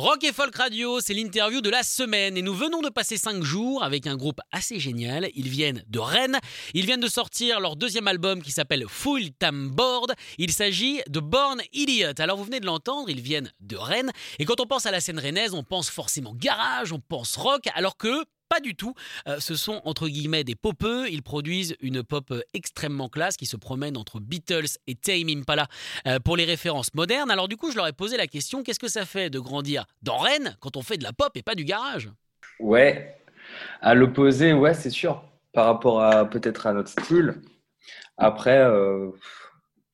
Rock et Folk Radio, c'est l'interview de la semaine et nous venons de passer 5 jours avec un groupe assez génial. Ils viennent de Rennes. Ils viennent de sortir leur deuxième album qui s'appelle Full Time Board. Il s'agit de Born Idiot. Alors vous venez de l'entendre, ils viennent de Rennes. Et quand on pense à la scène rennaise, on pense forcément garage, on pense rock, alors que pas du tout. Euh, ce sont entre guillemets des popeux. Ils produisent une pop euh, extrêmement classe qui se promène entre Beatles et Tame Impala euh, pour les références modernes. Alors du coup, je leur ai posé la question qu'est-ce que ça fait de grandir dans Rennes quand on fait de la pop et pas du garage? Ouais, à l'opposé, ouais, c'est sûr. Par rapport à peut-être à notre style. Après, euh,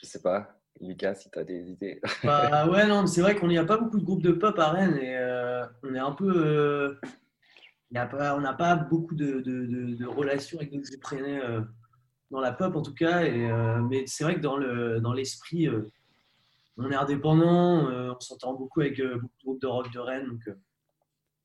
je sais pas. Lucas, si tu as des idées. Bah ouais, non, c'est vrai qu'on n'y a pas beaucoup de groupes de pop à Rennes et on est un peu on n'a pas beaucoup de, relations avec nos Ukrainiens euh, dans la pop en tout cas. Euh, mais c'est vrai que dans, le, dans l'esprit, euh, on est indépendant, on s'entend beaucoup avec beaucoup de groupes de rock de Rennes. Donc,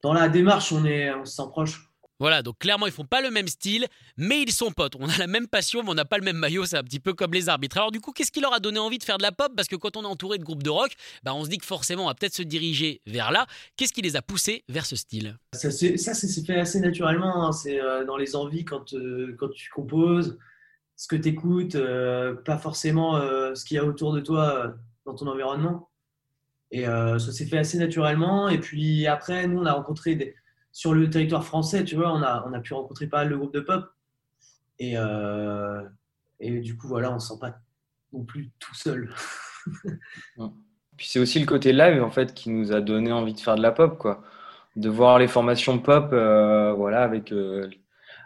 dans la démarche, on, est, on proche. Voilà, donc clairement, ils font pas le même style, mais ils sont potes. On a la même passion, mais on n'a pas le même maillot. C'est un petit peu comme les arbitres. Alors, du coup, qu'est-ce qui leur a donné envie de faire de la pop? Parce que quand on est entouré de groupes de rock, bah, on se dit que forcément, on va peut-être se diriger vers là. Qu'est-ce qui les a poussés vers ce style? Ça, s'est fait assez naturellement. Hein. C'est euh, dans les envies quand, euh, quand tu composes, ce que tu écoutes, euh, pas forcément ce qu'il y a autour de toi dans ton environnement. Et ça s'est fait assez naturellement. Et puis après, nous, on a rencontré des sur le territoire français, tu vois, on a, on a pu rencontrer pas mal de groupes de pop. Et, euh, et du coup, voilà, on ne se sent pas non plus tout seul. Puis c'est aussi le côté live, en fait, qui nous a donné envie de faire de la pop, quoi. De voir les formations pop, euh, voilà, avec euh,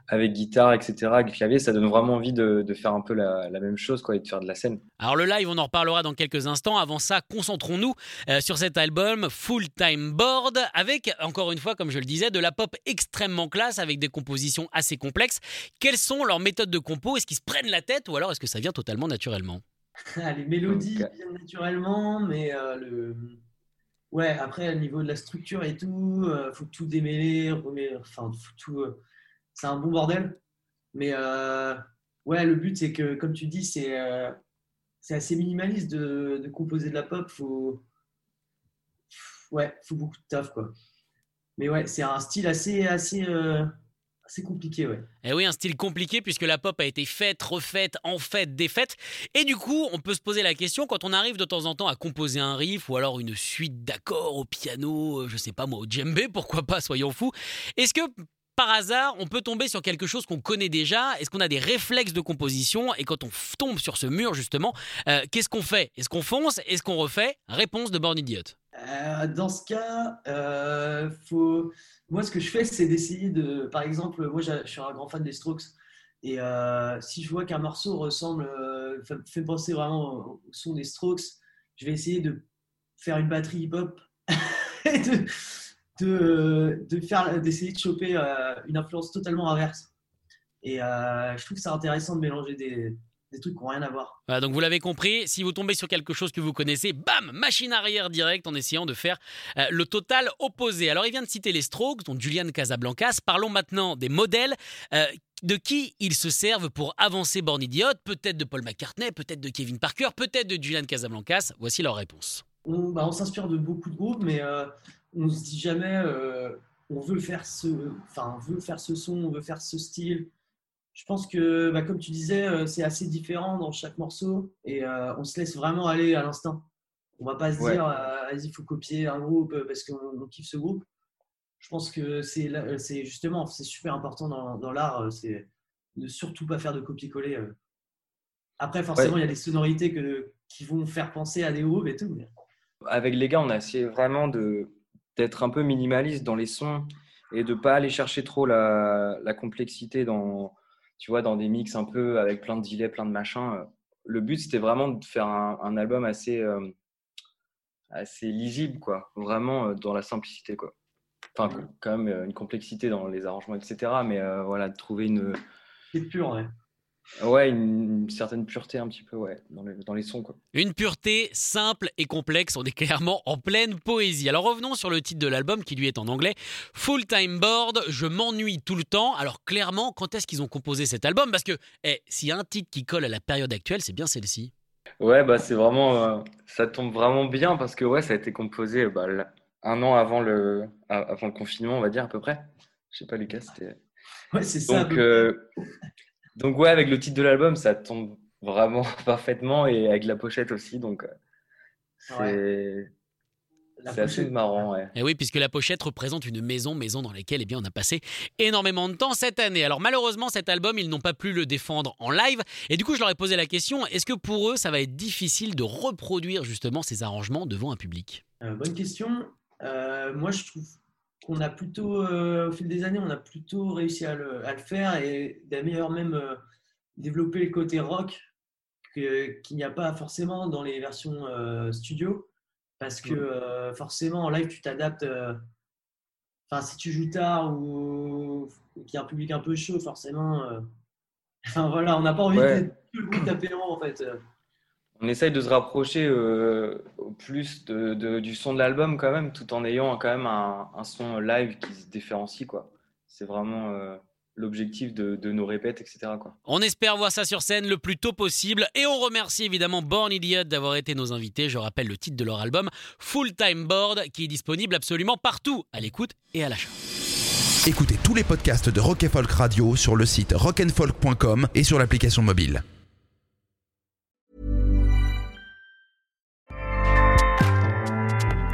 avec guitare, etc., avec clavier, ça donne vraiment envie de, faire un peu la, même chose quoi, et de faire de la scène. Alors le live, on en reparlera dans quelques instants. Avant ça, concentrons-nous euh, sur cet album Full Time Board, avec, encore une fois, comme je le disais, de la pop extrêmement classe, avec des compositions assez complexes. Quelles sont leurs méthodes de compo? Est-ce qu'ils se prennent la tête ou alors est-ce que ça vient totalement naturellement? Ah, Les mélodies viennent naturellement, mais euh, le... Ouais, après, au niveau de la structure et tout, il euh, faut tout démêler, enfin, faut tout c'est un bon bordel. Mais euh, ouais, le but, c'est que, comme tu dis, c'est euh, assez minimaliste de, composer de la pop. Faut, ouais, faut beaucoup de taf, quoi. Mais ouais, c'est un style assez, assez, euh, assez compliqué, ouais. Et eh oui, un style compliqué puisque la pop a été faite, refaite, en fait, défaite. Et du coup, on peut se poser la question quand on arrive de temps en temps à composer un riff ou alors une suite d'accords au piano, je sais pas moi, au djembé, pourquoi pas, soyons fous. Est-ce que par hasard, on peut tomber sur quelque chose qu'on connaît déjà Est-ce qu'on a des réflexes de composition? Et quand on tombe sur ce mur, justement, euh, qu'est-ce qu'on fait? Est-ce qu'on fonce? Est-ce qu'on refait? Réponse de Born Idiot. Euh, dans ce cas, euh, moi, ce que je fais, c'est d'essayer de. Par exemple, moi, je suis un grand fan des Strokes. Et si je vois qu'un morceau ressemble, fait penser vraiment au son des Strokes, je vais essayer de faire une batterie hip-hop de, de, de faire, d'essayer de choper euh, une influence totalement inverse. Et euh, je trouve c'est intéressant de mélanger des, des trucs qui n'ont rien à voir. donc vous l'avez compris, si vous tombez sur quelque chose que vous connaissez, bam, machine arrière direct en essayant de faire euh, le total opposé. Alors il vient de citer les Strokes, dont Julian Casablancas. Parlons maintenant des modèles. de qui ils se servent pour avancer Born Idiot Peut-être de Paul McCartney, peut-être de Kevin Parker, peut-être de Julian Casablancas. Voici leur réponse. On, bah, on s'inspire de beaucoup de groupes, mais on se dit jamais euh, on veut faire ce, enfin, on veut faire ce son, on veut faire ce style. Je pense que, bah, comme tu disais, euh, c'est assez différent dans chaque morceau et euh, on se laisse vraiment aller à l'instant. On va pas se dire, vas-y, il faut copier un groupe parce qu'on kiffe ce groupe. Je pense que c'est justement, c'est super important dans, l'art, c'est de surtout pas faire de copier-coller. Après, forcément, il y a des sonorités que, qui vont faire penser à des groupes et tout. Avec les gars, on a essayé vraiment de, d'être un peu minimaliste dans les sons et de pas aller chercher trop la, complexité dans, tu vois, dans des mix un peu avec plein de delays, plein de machins. Le but, c'était vraiment de faire un, album assez, euh, assez lisible, quoi. Vraiment dans la simplicité, quoi. Enfin, quand même une complexité dans les arrangements, etc. Mais voilà, de trouver une. C'est pur, ouais. Ouais, une, certaine pureté un petit peu, ouais, dans, dans, les sons. Quoi. Une pureté simple et complexe, on est clairement en pleine poésie. Alors revenons sur le titre de l'album qui lui est en anglais, Full Time Board, je m'ennuie tout le temps. Alors clairement, quand est-ce qu'ils ont composé cet album? Parce que eh, s'il y a un titre qui colle à la période actuelle, c'est bien celle-ci. Ouais, bah c'est vraiment, euh, ça tombe vraiment bien parce que ouais, ça a été composé bah, un an avant le, avant le confinement, on va dire à peu près. Je sais pas, Lucas, c'était. Ouais, c'est ça. Donc, euh, donc ouais, avec le titre de l'album, ça tombe vraiment parfaitement et avec la pochette aussi. Donc euh, c'est assez marrant. Et eh oui, puisque la pochette représente une maison, maison dans laquelle eh bien, on a passé énormément de temps cette année. Alors malheureusement, cet album, ils n'ont pas pu le défendre en live. Et du coup, je leur ai posé la question, est-ce que pour eux, ça va être difficile de reproduire justement ces arrangements devant un public? Euh, Bonne question. Euh, moi, je trouve qu'on a plutôt, euh, au fil des années, on a plutôt réussi à le, faire et d'ailleurs même euh, développer le côté rock qu'il n'y a pas forcément dans les versions euh, studio. Parce que forcément, en live, tu t'adaptes. Enfin, si tu joues tard ou, qu'il y a un public un peu chaud, forcément. Enfin voilà, on n'a pas envie de taper en en fait on essaye de se rapprocher euh, au plus de, du son de l'album quand même, tout en ayant quand même un, son live qui se différencie. quoi. C'est vraiment euh, l'objectif de, nos répètes, etc. Quoi. On espère voir ça sur scène le plus tôt possible et on remercie évidemment Born Idiot d'avoir été nos invités. Je rappelle le titre de leur album, Full Time Board, qui est disponible absolument partout, à l'écoute et à l'achat. Écoutez tous les podcasts de Rock Folk Radio sur le site rockandfolk.com et sur l'application mobile.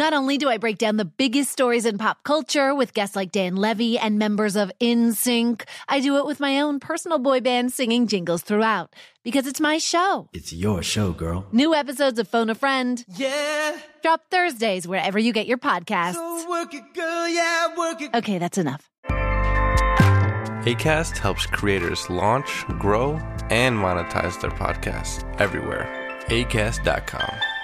Not only do I break down the biggest stories in pop culture with guests like Dan Levy and members of InSync, I do it with my own personal boy band singing jingles throughout because it's my show. It's your show, girl. New episodes of Phone a Friend. Yeah. Drop Thursdays wherever you get your podcasts. So work it, girl. Yeah, work it. Okay, that's enough. ACAST helps creators launch, grow, and monetize their podcasts everywhere. ACAST.com.